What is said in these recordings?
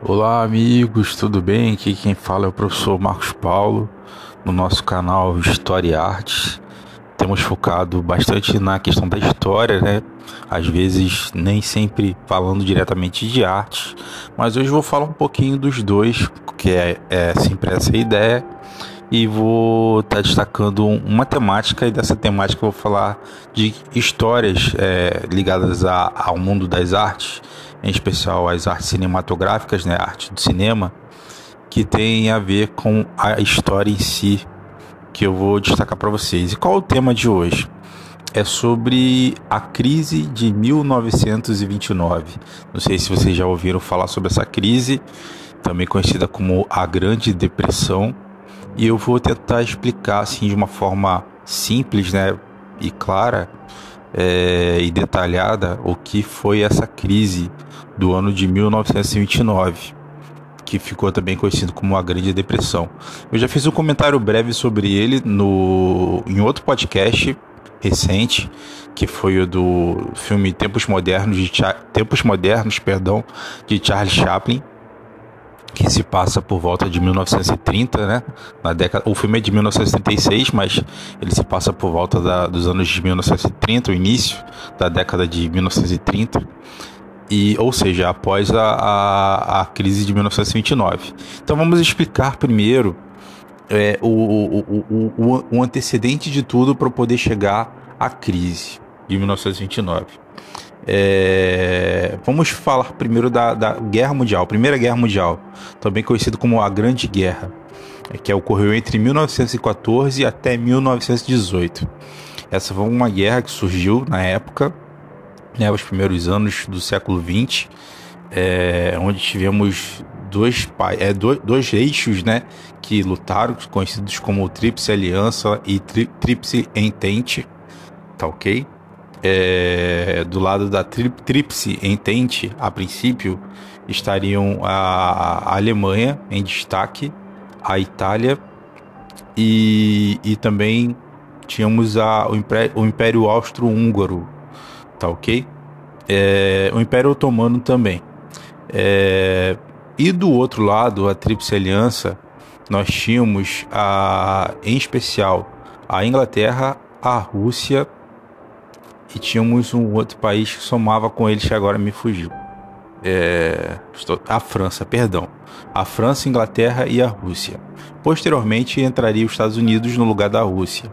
Olá, amigos, tudo bem? Aqui quem fala é o professor Marcos Paulo, no nosso canal História e Artes. Temos focado bastante na questão da história, né? Às vezes, nem sempre falando diretamente de arte, mas hoje vou falar um pouquinho dos dois, que é, é sempre essa ideia, e vou estar tá destacando uma temática, e dessa temática vou falar de histórias é, ligadas a, ao mundo das artes em especial as artes cinematográficas, né, arte do cinema, que tem a ver com a história em si, que eu vou destacar para vocês. E qual é o tema de hoje? É sobre a crise de 1929. Não sei se vocês já ouviram falar sobre essa crise, também conhecida como a Grande Depressão, e eu vou tentar explicar assim de uma forma simples, né, e clara é, e detalhada o que foi essa crise do ano de 1929, que ficou também conhecido como a Grande Depressão. Eu já fiz um comentário breve sobre ele no em outro podcast recente, que foi o do filme Tempos Modernos de Tempos Modernos, perdão, de Charles Chaplin que se passa por volta de 1930, né? Na década, o filme é de 1936, mas ele se passa por volta da, dos anos de 1930, o início da década de 1930, e ou seja, após a, a, a crise de 1929. Então vamos explicar primeiro é, o, o, o, o antecedente de tudo para poder chegar à crise de 1929. É, vamos falar primeiro da, da, Guerra Mundial, Primeira Guerra Mundial, também conhecido como a Grande Guerra, é, que ocorreu entre 1914 até 1918. Essa foi uma guerra que surgiu na época, né, os primeiros anos do século XX, é, onde tivemos dois, é, dois, dois eixos né, que lutaram, conhecidos como Tríplice Aliança e Tríplice Entente, tá ok? É, do lado da Tríplice Entente, a princípio, estariam a, Alemanha em destaque, a Itália e, e também tínhamos a, o, Império, o Império Austro-Húngaro, tá ok? É, o Império Otomano também. É, e do outro lado, a Tríplice Aliança, nós tínhamos a, em especial a Inglaterra, a Rússia e tínhamos um outro país que somava com eles que agora me fugiu. É, a França, perdão. A França, Inglaterra e a Rússia. Posteriormente entraria os Estados Unidos no lugar da Rússia,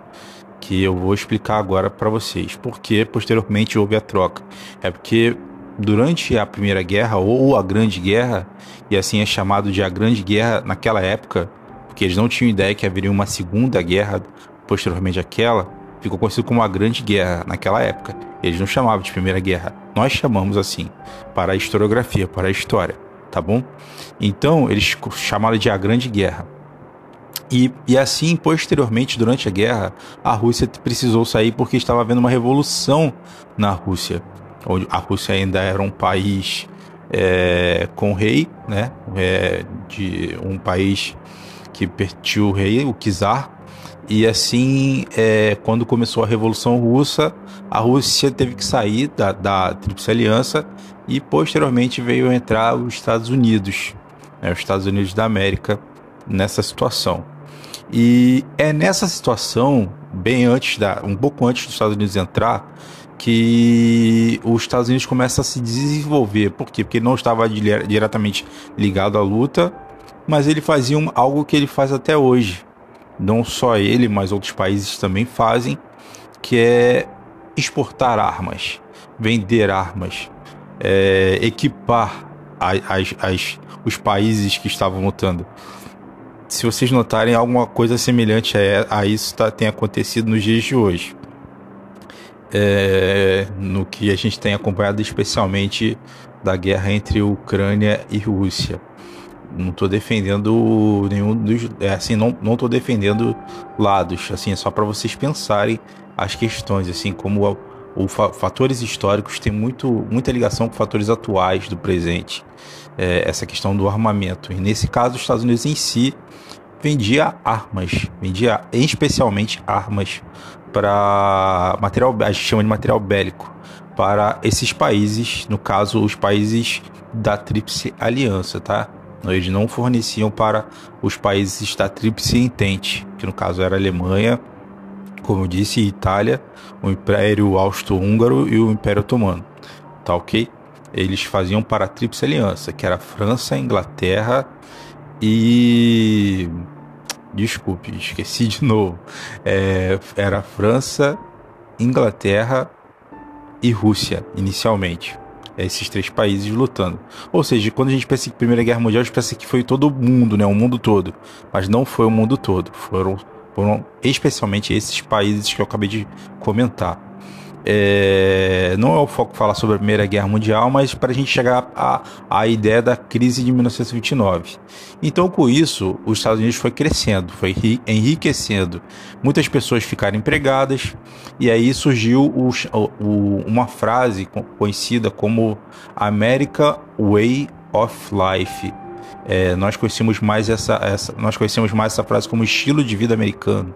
que eu vou explicar agora para vocês. Porque posteriormente houve a troca. É porque durante a Primeira Guerra ou a Grande Guerra, e assim é chamado de a Grande Guerra naquela época, porque eles não tinham ideia que haveria uma Segunda Guerra posteriormente àquela ficou conhecido como a Grande Guerra naquela época. Eles não chamavam de Primeira Guerra. Nós chamamos assim, para a historiografia, para a história, tá bom? Então, eles chamaram de a Grande Guerra. E, e assim, posteriormente, durante a guerra, a Rússia precisou sair porque estava havendo uma revolução na Rússia. Onde a Rússia ainda era um país é, com rei, né? É, de um país que permitiu o rei, o czar, e assim, é, quando começou a Revolução Russa, a Rússia teve que sair da, da Tríplice Aliança e posteriormente veio entrar os Estados Unidos, né, os Estados Unidos da América, nessa situação. E é nessa situação, bem antes da, um pouco antes dos Estados Unidos entrar, que os Estados Unidos começa a se desenvolver. Por quê? Porque ele não estava diretamente ligado à luta, mas ele fazia um, algo que ele faz até hoje, não só ele, mas outros países também fazem, que é exportar armas, vender armas, é, equipar as, as, os países que estavam lutando. Se vocês notarem, alguma coisa semelhante a, a isso tá, tem acontecido nos dias de hoje. É, no que a gente tem acompanhado, especialmente da guerra entre Ucrânia e Rússia não tô defendendo nenhum dos. É, assim, não, não tô defendendo lados. Assim, é só para vocês pensarem as questões, assim, como o, o fatores históricos têm muito, muita ligação com fatores atuais do presente. É, essa questão do armamento. E nesse caso, os Estados Unidos em si vendia armas, vendia especialmente armas para material, a gente chama de material bélico, para esses países, no caso, os países da Tríplice Aliança, tá? Eles não forneciam para os países Tríplice Entente, que no caso era Alemanha, como eu disse, Itália, o Império Austro-Húngaro e o Império Otomano. Tá ok? Eles faziam para a Tríplice Aliança, que era França, Inglaterra e. Desculpe, esqueci de novo. É, era França, Inglaterra e Rússia, inicialmente. Esses três países lutando. Ou seja, quando a gente pensa em Primeira Guerra Mundial, a gente pensa que foi todo o mundo, né? O mundo todo. Mas não foi o mundo todo. Foram, foram especialmente esses países que eu acabei de comentar. É, não é o foco falar sobre a Primeira Guerra Mundial, mas para a gente chegar à, ideia da crise de 1929. Então, com isso, os Estados Unidos foi crescendo, foi enriquecendo. Muitas pessoas ficaram empregadas, e aí surgiu o, o, uma frase conhecida como America Way of Life. É, nós conhecemos mais essa, essa, nós conhecemos mais essa frase como estilo de vida americano.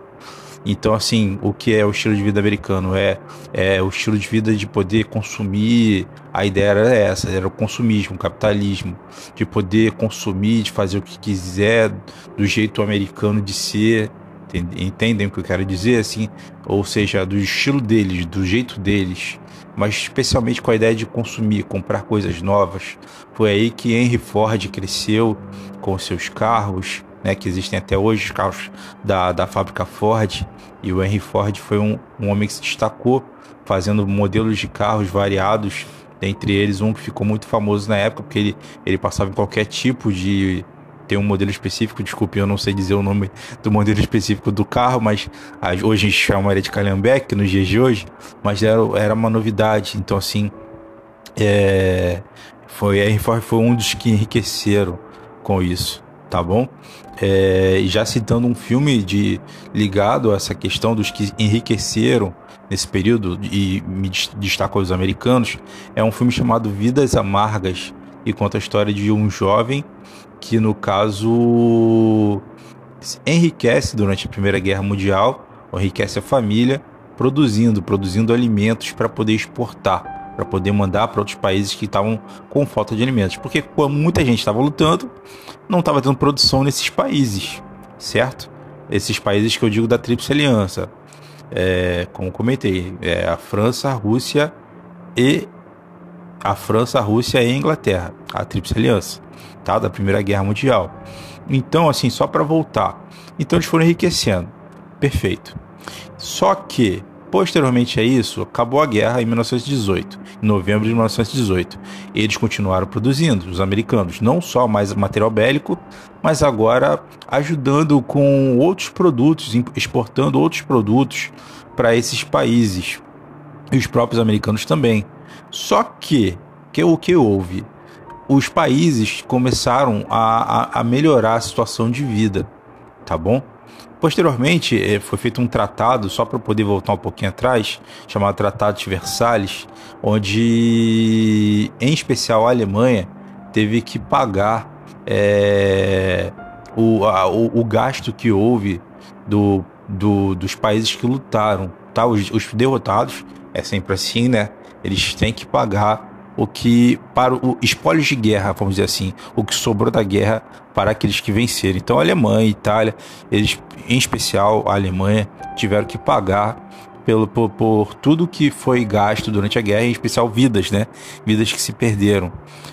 Então, assim, o que é o estilo de vida americano? É, é o estilo de vida de poder consumir. A ideia era essa, era o consumismo, o capitalismo, de poder consumir, de fazer o que quiser, do jeito americano de ser. Entendem o que eu quero dizer? Assim, ou seja, do estilo deles, do jeito deles, mas especialmente com a ideia de consumir, comprar coisas novas. Foi aí que Henry Ford cresceu com seus carros, né, que existem até hoje, os carros da, da fábrica Ford. E o Henry Ford foi um, um homem que se destacou fazendo modelos de carros variados, dentre eles um que ficou muito famoso na época, porque ele, ele passava em qualquer tipo de. Tem um modelo específico, desculpe, eu não sei dizer o nome do modelo específico do carro, mas hoje a gente chama ele de Calhambeck nos dias de hoje, mas era, era uma novidade. Então, assim, é, foi, Henry Ford foi um dos que enriqueceram com isso, tá bom? É, já citando um filme de ligado a essa questão dos que enriqueceram nesse período e me destaco os americanos, é um filme chamado Vidas Amargas e conta a história de um jovem que no caso enriquece durante a Primeira Guerra Mundial, enriquece a família produzindo, produzindo alimentos para poder exportar para poder mandar para outros países que estavam com falta de alimentos. Porque muita gente estava lutando, não estava tendo produção nesses países, certo? Esses países que eu digo da Tríplice Aliança. É, como comentei, é a França, a Rússia e a França, a Rússia e a Inglaterra, a Tríplice Aliança, tá? Da Primeira Guerra Mundial. Então, assim, só para voltar. Então eles foram enriquecendo. Perfeito. Só que Posteriormente a isso, acabou a guerra em 1918, em novembro de 1918. Eles continuaram produzindo, os americanos, não só mais material bélico, mas agora ajudando com outros produtos, exportando outros produtos para esses países. E os próprios americanos também. Só que, que o que houve? Os países começaram a, a, a melhorar a situação de vida, tá bom? Posteriormente, eh, foi feito um tratado, só para poder voltar um pouquinho atrás, chamado Tratado de Versalhes, onde, em especial, a Alemanha teve que pagar é, o, a, o, o, gasto que houve do, do, dos países que lutaram. Tá? Os, os derrotados, é sempre assim, né? Eles têm que pagar o que para o espólio de guerra, vamos dizer assim, o que sobrou da guerra para aqueles que venceram. Então a Alemanha, a Itália, eles, em especial a Alemanha, tiveram que pagar pelo, por, por, tudo que foi gasto durante a guerra, em especial vidas, né? Vidas que se perderam.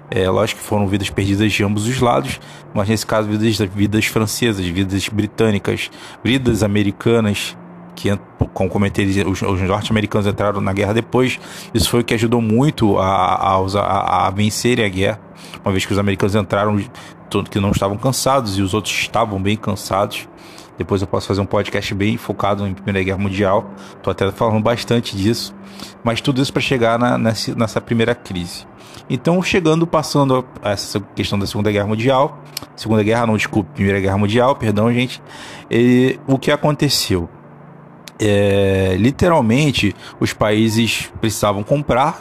É, lógico que foram vidas perdidas de ambos os lados, mas nesse caso, vidas, vidas francesas, vidas britânicas, vidas americanas, que, como comentei, os, os norte-americanos entraram na guerra depois. Isso foi o que ajudou muito a, a, a, vencerem a guerra, uma vez que os americanos entraram que não estavam cansados e os outros estavam bem cansados. Depois eu posso fazer um podcast bem focado em Primeira Guerra Mundial. Estou até falando bastante disso. Mas tudo isso para chegar na, nessa, nessa primeira crise. Então, chegando, passando a essa questão da Segunda Guerra Mundial, Segunda Guerra, não, desculpe, Primeira Guerra Mundial, perdão, gente. E, o que aconteceu? É, literalmente os países precisavam comprar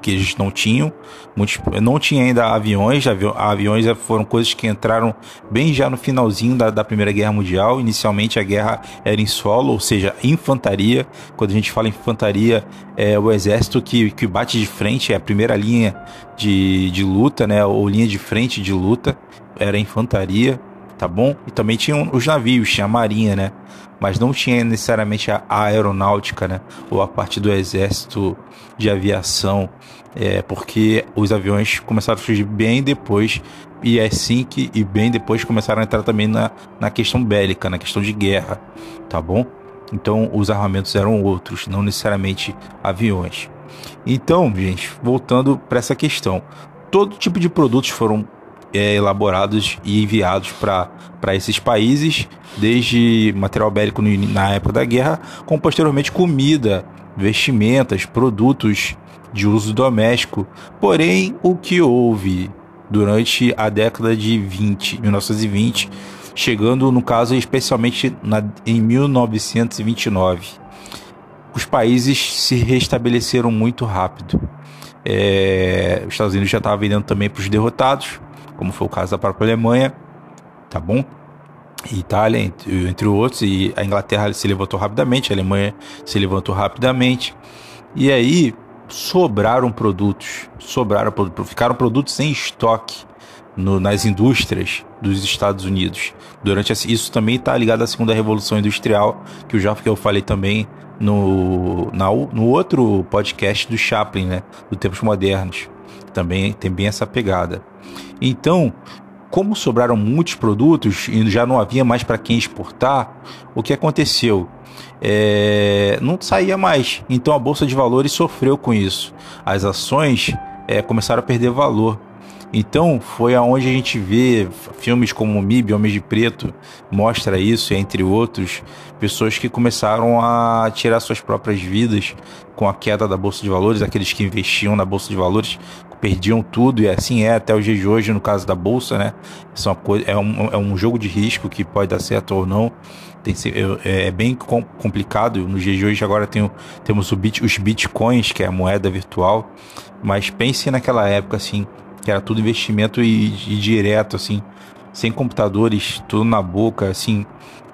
que eles não tinham. Muitos, não tinha ainda aviões, aviões foram coisas que entraram bem já no finalzinho da, da Primeira Guerra Mundial. Inicialmente a guerra era em solo, ou seja, infantaria. Quando a gente fala infantaria, é o exército que, que bate de frente, é a primeira linha de, de luta, né? Ou linha de frente de luta, era infantaria, tá bom? E também tinham os navios, tinha a marinha, né? Mas não tinha necessariamente a aeronáutica, né? Ou a parte do exército de aviação, é, porque os aviões começaram a surgir bem depois e é assim que e bem depois começaram a entrar também na, na questão bélica, na questão de guerra, tá bom? Então os armamentos eram outros, não necessariamente aviões. Então, gente, voltando para essa questão, todo tipo de produtos foram é, elaborados e enviados para esses países, desde material bélico na época da guerra, como posteriormente comida, vestimentas, produtos de uso doméstico. Porém, o que houve durante a década de 20, 1920, chegando no caso especialmente na, em 1929, os países se restabeleceram muito rápido. É, os Estados Unidos já estavam vendendo também para os derrotados, como foi o caso da própria Alemanha, tá bom? Itália, entre, entre outros, e a Inglaterra se levantou rapidamente, a Alemanha se levantou rapidamente, e aí sobraram produtos, sobraram ficaram produtos sem estoque no, nas indústrias dos Estados Unidos. Durante isso também está ligado à segunda revolução industrial, que eu já que eu falei também no, na, no outro podcast do Chaplin, né, do Tempos Modernos. Também tem bem essa pegada. Então, como sobraram muitos produtos e já não havia mais para quem exportar, o que aconteceu? É, não saía mais. Então a bolsa de valores sofreu com isso. As ações é, começaram a perder valor. Então foi aonde a gente vê filmes como MIB, Homens de Preto, mostra isso, entre outros, pessoas que começaram a tirar suas próprias vidas com a queda da bolsa de valores, aqueles que investiam na bolsa de valores perdiam tudo, e assim é até o dia de hoje no caso da bolsa, né? Isso é, é, um, é um jogo de risco que pode dar certo ou não. Tem, é, é bem complicado. No dia de hoje agora tem, temos bit, os bitcoins, que é a moeda virtual. Mas pense naquela época assim, que era tudo investimento e, e direto, assim, sem computadores, tudo na boca, assim.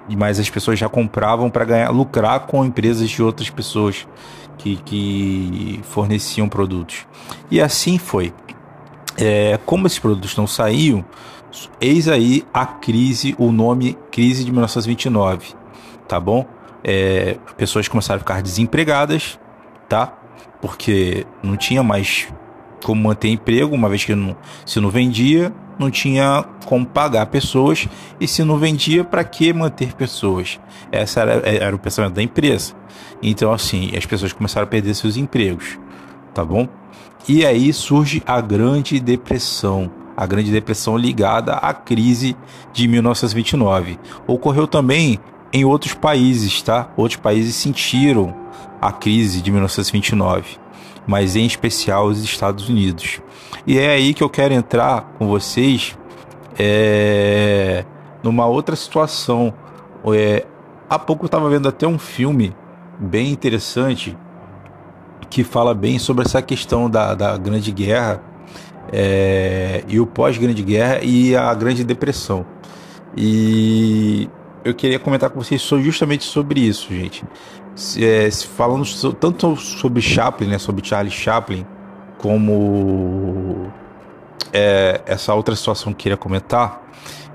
Mas as pessoas já compravam para ganhar, lucrar com empresas de outras pessoas que, que forneciam produtos. E assim foi. É, como esses produtos não saíam, eis aí a crise, o nome crise de 1929, tá bom? É, pessoas começaram a ficar desempregadas, tá? Porque não tinha mais como manter emprego, uma vez que não, se não vendia, não tinha como pagar pessoas, e se não vendia, para que manter pessoas? Esse era, era o pensamento da empresa. Então, assim, as pessoas começaram a perder seus empregos, tá bom? E aí surge a Grande Depressão, a Grande Depressão ligada à crise de 1929. Ocorreu também em outros países, tá? Outros países sentiram a crise de 1929, mas em especial os Estados Unidos. E é aí que eu quero entrar com vocês é, numa outra situação. É, há pouco eu estava vendo até um filme bem interessante que fala bem sobre essa questão da, da Grande Guerra é, e o pós-Grande Guerra e a Grande Depressão. E eu queria comentar com vocês justamente sobre isso, gente. É, falando tanto sobre Chaplin, né, sobre Charles Chaplin, como é, essa outra situação que eu queria comentar,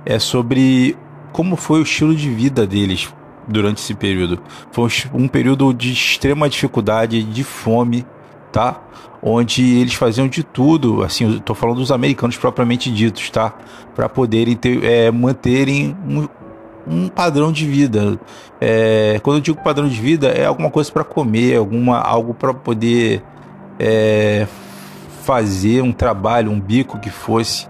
é sobre como foi o estilo de vida deles durante esse período. Foi um período de extrema dificuldade, de fome, tá? Onde eles faziam de tudo, assim, estou falando dos americanos propriamente ditos, tá? Para poderem ter, é, manterem um, um, padrão de vida. É, quando eu digo padrão de vida, é alguma coisa para comer, alguma algo para poder é, fazer um trabalho, um bico que fosse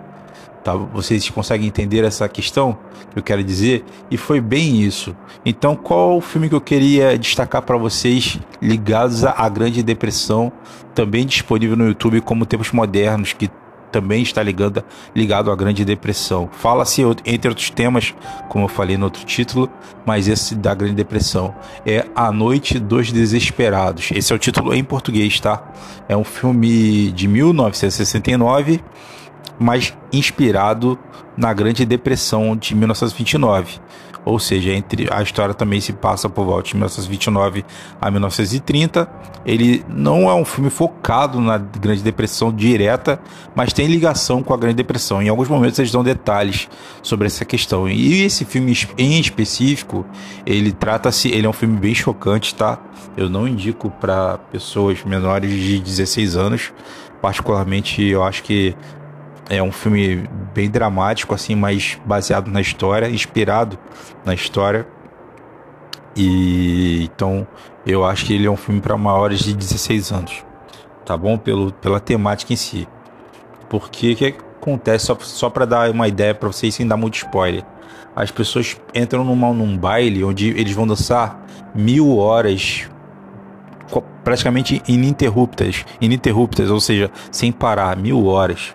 Tá? Vocês conseguem entender essa questão que eu quero dizer? E foi bem isso. Então, qual o filme que eu queria destacar para vocês ligados à Grande Depressão, também disponível no YouTube como Tempos Modernos, que também está ligado, ligado à Grande Depressão. Fala-se, entre outros temas, como eu falei no outro título, mas esse da Grande Depressão é A Noite dos Desesperados. Esse é o título em português, tá? É um filme de 1969, mas inspirado na Grande Depressão de 1929 ou seja, entre a história também se passa por volta de 1929 a 1930. Ele não é um filme focado na Grande Depressão direta, mas tem ligação com a Grande Depressão. Em alguns momentos eles dão detalhes sobre essa questão. E esse filme em específico, ele trata-se, ele é um filme bem chocante, tá? Eu não indico para pessoas menores de 16 anos. Particularmente, eu acho que é um filme bem dramático, assim, mas baseado na história, inspirado na história. E então eu acho que ele é um filme para maiores de 16 anos, tá bom? Pelo, pela temática em si. Porque que acontece, só, só para dar uma ideia para vocês sem dar muito spoiler. As pessoas entram numa, num baile onde eles vão dançar mil horas praticamente ininterruptas, ininterruptas, ou seja, sem parar, mil horas.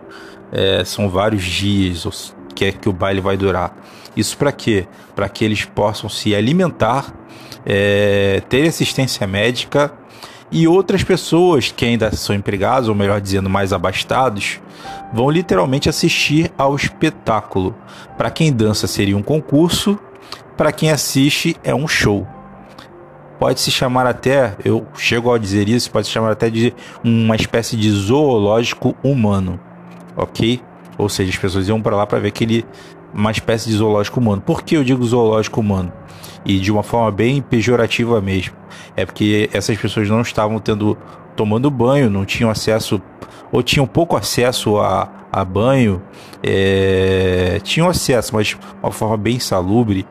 É, são vários dias que é que o baile vai durar. Isso para quê? Para que eles possam se alimentar, é, ter assistência médica e outras pessoas que ainda são empregados, ou melhor dizendo, mais abastados, vão literalmente assistir ao espetáculo. Para quem dança seria um concurso, para quem assiste é um show. Pode se chamar até, eu chego a dizer isso, pode se chamar até de uma espécie de zoológico humano ok? Ou seja, as pessoas iam para lá para ver aquele uma espécie de zoológico humano. Por que eu digo zoológico humano? E de uma forma bem pejorativa mesmo. É porque essas pessoas não estavam tendo tomando banho, não tinham acesso ou tinham pouco acesso a, a banho, é, tinham acesso, mas de uma forma bem salubre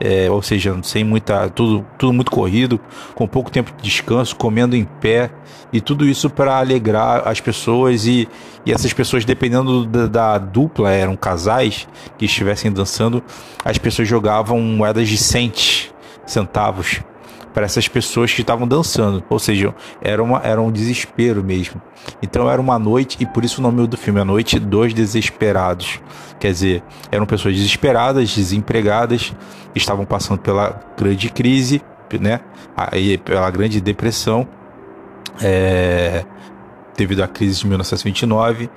é, ou seja, sem muita tudo, tudo muito corrido, com pouco tempo de descanso, comendo em pé e tudo isso para alegrar as pessoas e, e essas pessoas dependendo da, da, dupla eram casais que estivessem dançando, as pessoas jogavam moedas de cent, centavos para essas pessoas que estavam dançando. Ou seja, era, uma, era um desespero mesmo. Então era uma noite, e por isso o nome do filme, A Noite dos Desesperados. Quer dizer, eram pessoas desesperadas, desempregadas, estavam passando pela grande crise, né? Aí, pela grande depressão, é, devido à crise de 1929.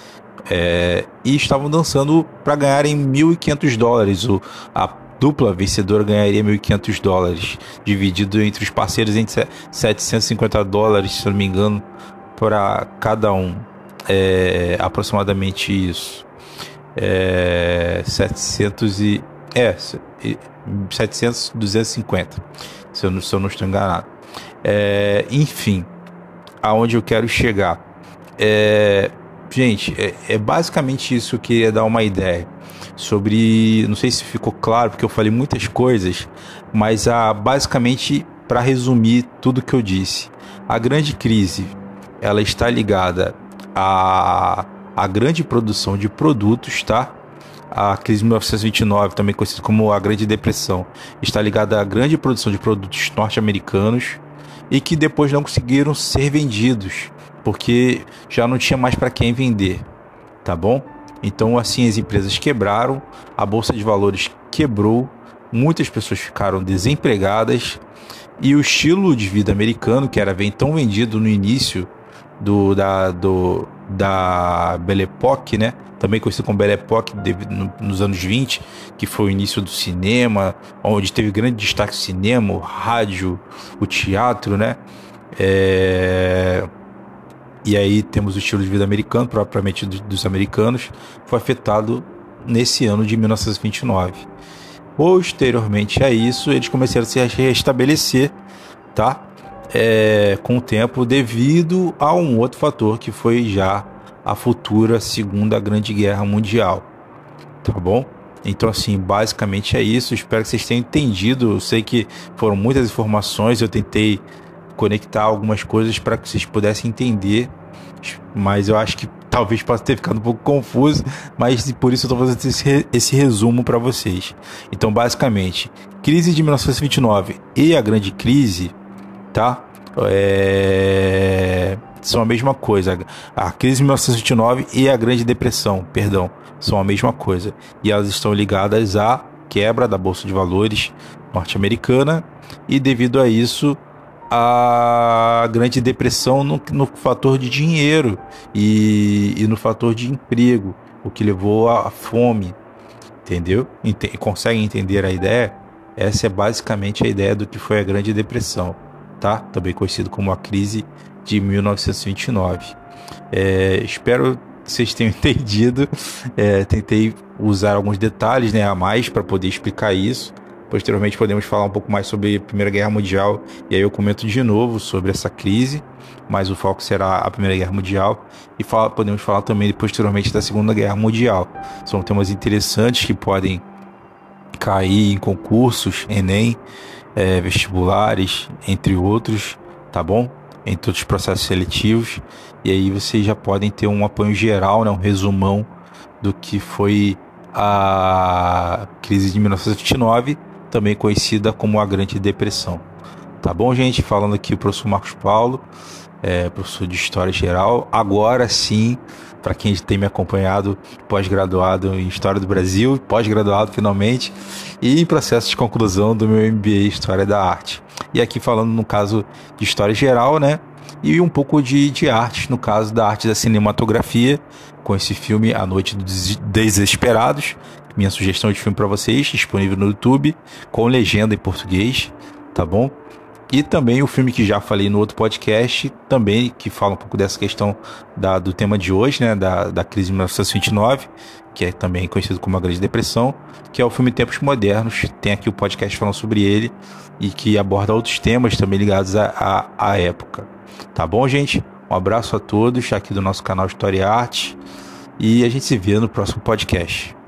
É, e estavam dançando para ganharem 1.500 dólares. O, a dupla vencedora ganharia 1.500 dólares, dividido entre os parceiros entre 750 dólares, se não me engano, para cada um. É, aproximadamente isso. É, 700 e. É, 700, 250, se eu, se eu não estou enganado. É, enfim, aonde eu quero chegar. É, gente, é, é basicamente isso que eu queria dar uma ideia sobre, não sei se ficou claro porque eu falei muitas coisas, mas a basicamente para resumir tudo que eu disse, a grande crise ela está ligada à, à grande produção de produtos, tá? A crise de 1929, também conhecida como a Grande Depressão, está ligada à grande produção de produtos norte-americanos e que depois não conseguiram ser vendidos, porque já não tinha mais para quem vender, tá bom? Então, assim, as empresas quebraram, a bolsa de valores quebrou, muitas pessoas ficaram desempregadas e o estilo de vida americano, que era bem tão vendido no início do, da, do, da Belle Époque, né? também conhecido como Belle Époque nos anos 20, que foi o início do cinema, onde teve grande destaque o cinema, o rádio, o teatro, né? É... E aí temos o estilo de vida americano, propriamente dos americanos, foi afetado nesse ano de 1929. Posteriormente a isso, eles começaram a se restabelecer, tá? É, com o tempo, devido a um outro fator que foi já a futura Segunda Grande Guerra Mundial, tá bom? Então, assim, basicamente é isso. Espero que vocês tenham entendido. Eu sei que foram muitas informações, eu tentei conectar algumas coisas para que vocês pudessem entender, mas eu acho que talvez possa ter ficado um pouco confuso, mas por isso eu estou fazendo esse, esse resumo para vocês. Então, basicamente, crise de 1929 e a grande crise, tá? É... são a mesma coisa. A crise de 1929 e a Grande Depressão, perdão, são a mesma coisa. E elas estão ligadas à quebra da Bolsa de Valores norte-americana e devido a isso a Grande Depressão no, no fator de dinheiro e, e, no fator de emprego, o que levou à fome, entendeu? Ent conseguem entender a ideia? Essa é basicamente a ideia do que foi a Grande Depressão, tá? Também conhecido como a crise de 1929. É, espero que vocês tenham entendido. É, tentei usar alguns detalhes né, a mais para poder explicar isso. Posteriormente podemos falar um pouco mais sobre a Primeira Guerra Mundial e aí eu comento de novo sobre essa crise, mas o foco será a Primeira Guerra Mundial e fala, podemos falar também posteriormente da Segunda Guerra Mundial. São temas interessantes que podem cair em concursos, Enem, é, vestibulares, entre outros, tá bom? Em todos os processos seletivos. E aí vocês já podem ter um apoio geral, né, um resumão do que foi a crise de 1929 também conhecida como a Grande Depressão. Tá bom, gente? Falando aqui o professor Marcos Paulo, é, professor de História Geral. Agora sim, para quem tem me acompanhado, pós-graduado em História do Brasil, pós-graduado finalmente, e em processo de conclusão do meu MBA História da Arte. E aqui falando no caso de História Geral, né? E um pouco de, de arte, no caso da arte da cinematografia, com esse filme A Noite dos Desesperados, minha sugestão de filme para vocês, disponível no YouTube, com legenda em português, tá bom? E também o filme que já falei no outro podcast, também que fala um pouco dessa questão da, do tema de hoje, né, da, da crise de 1929, que é também conhecido como a Grande Depressão, que é o filme Tempos Modernos. Tem aqui o podcast falando sobre ele e que aborda outros temas também ligados à, à, época. Tá bom, gente? Um abraço a todos aqui do nosso canal História e Arte e a gente se vê no próximo podcast.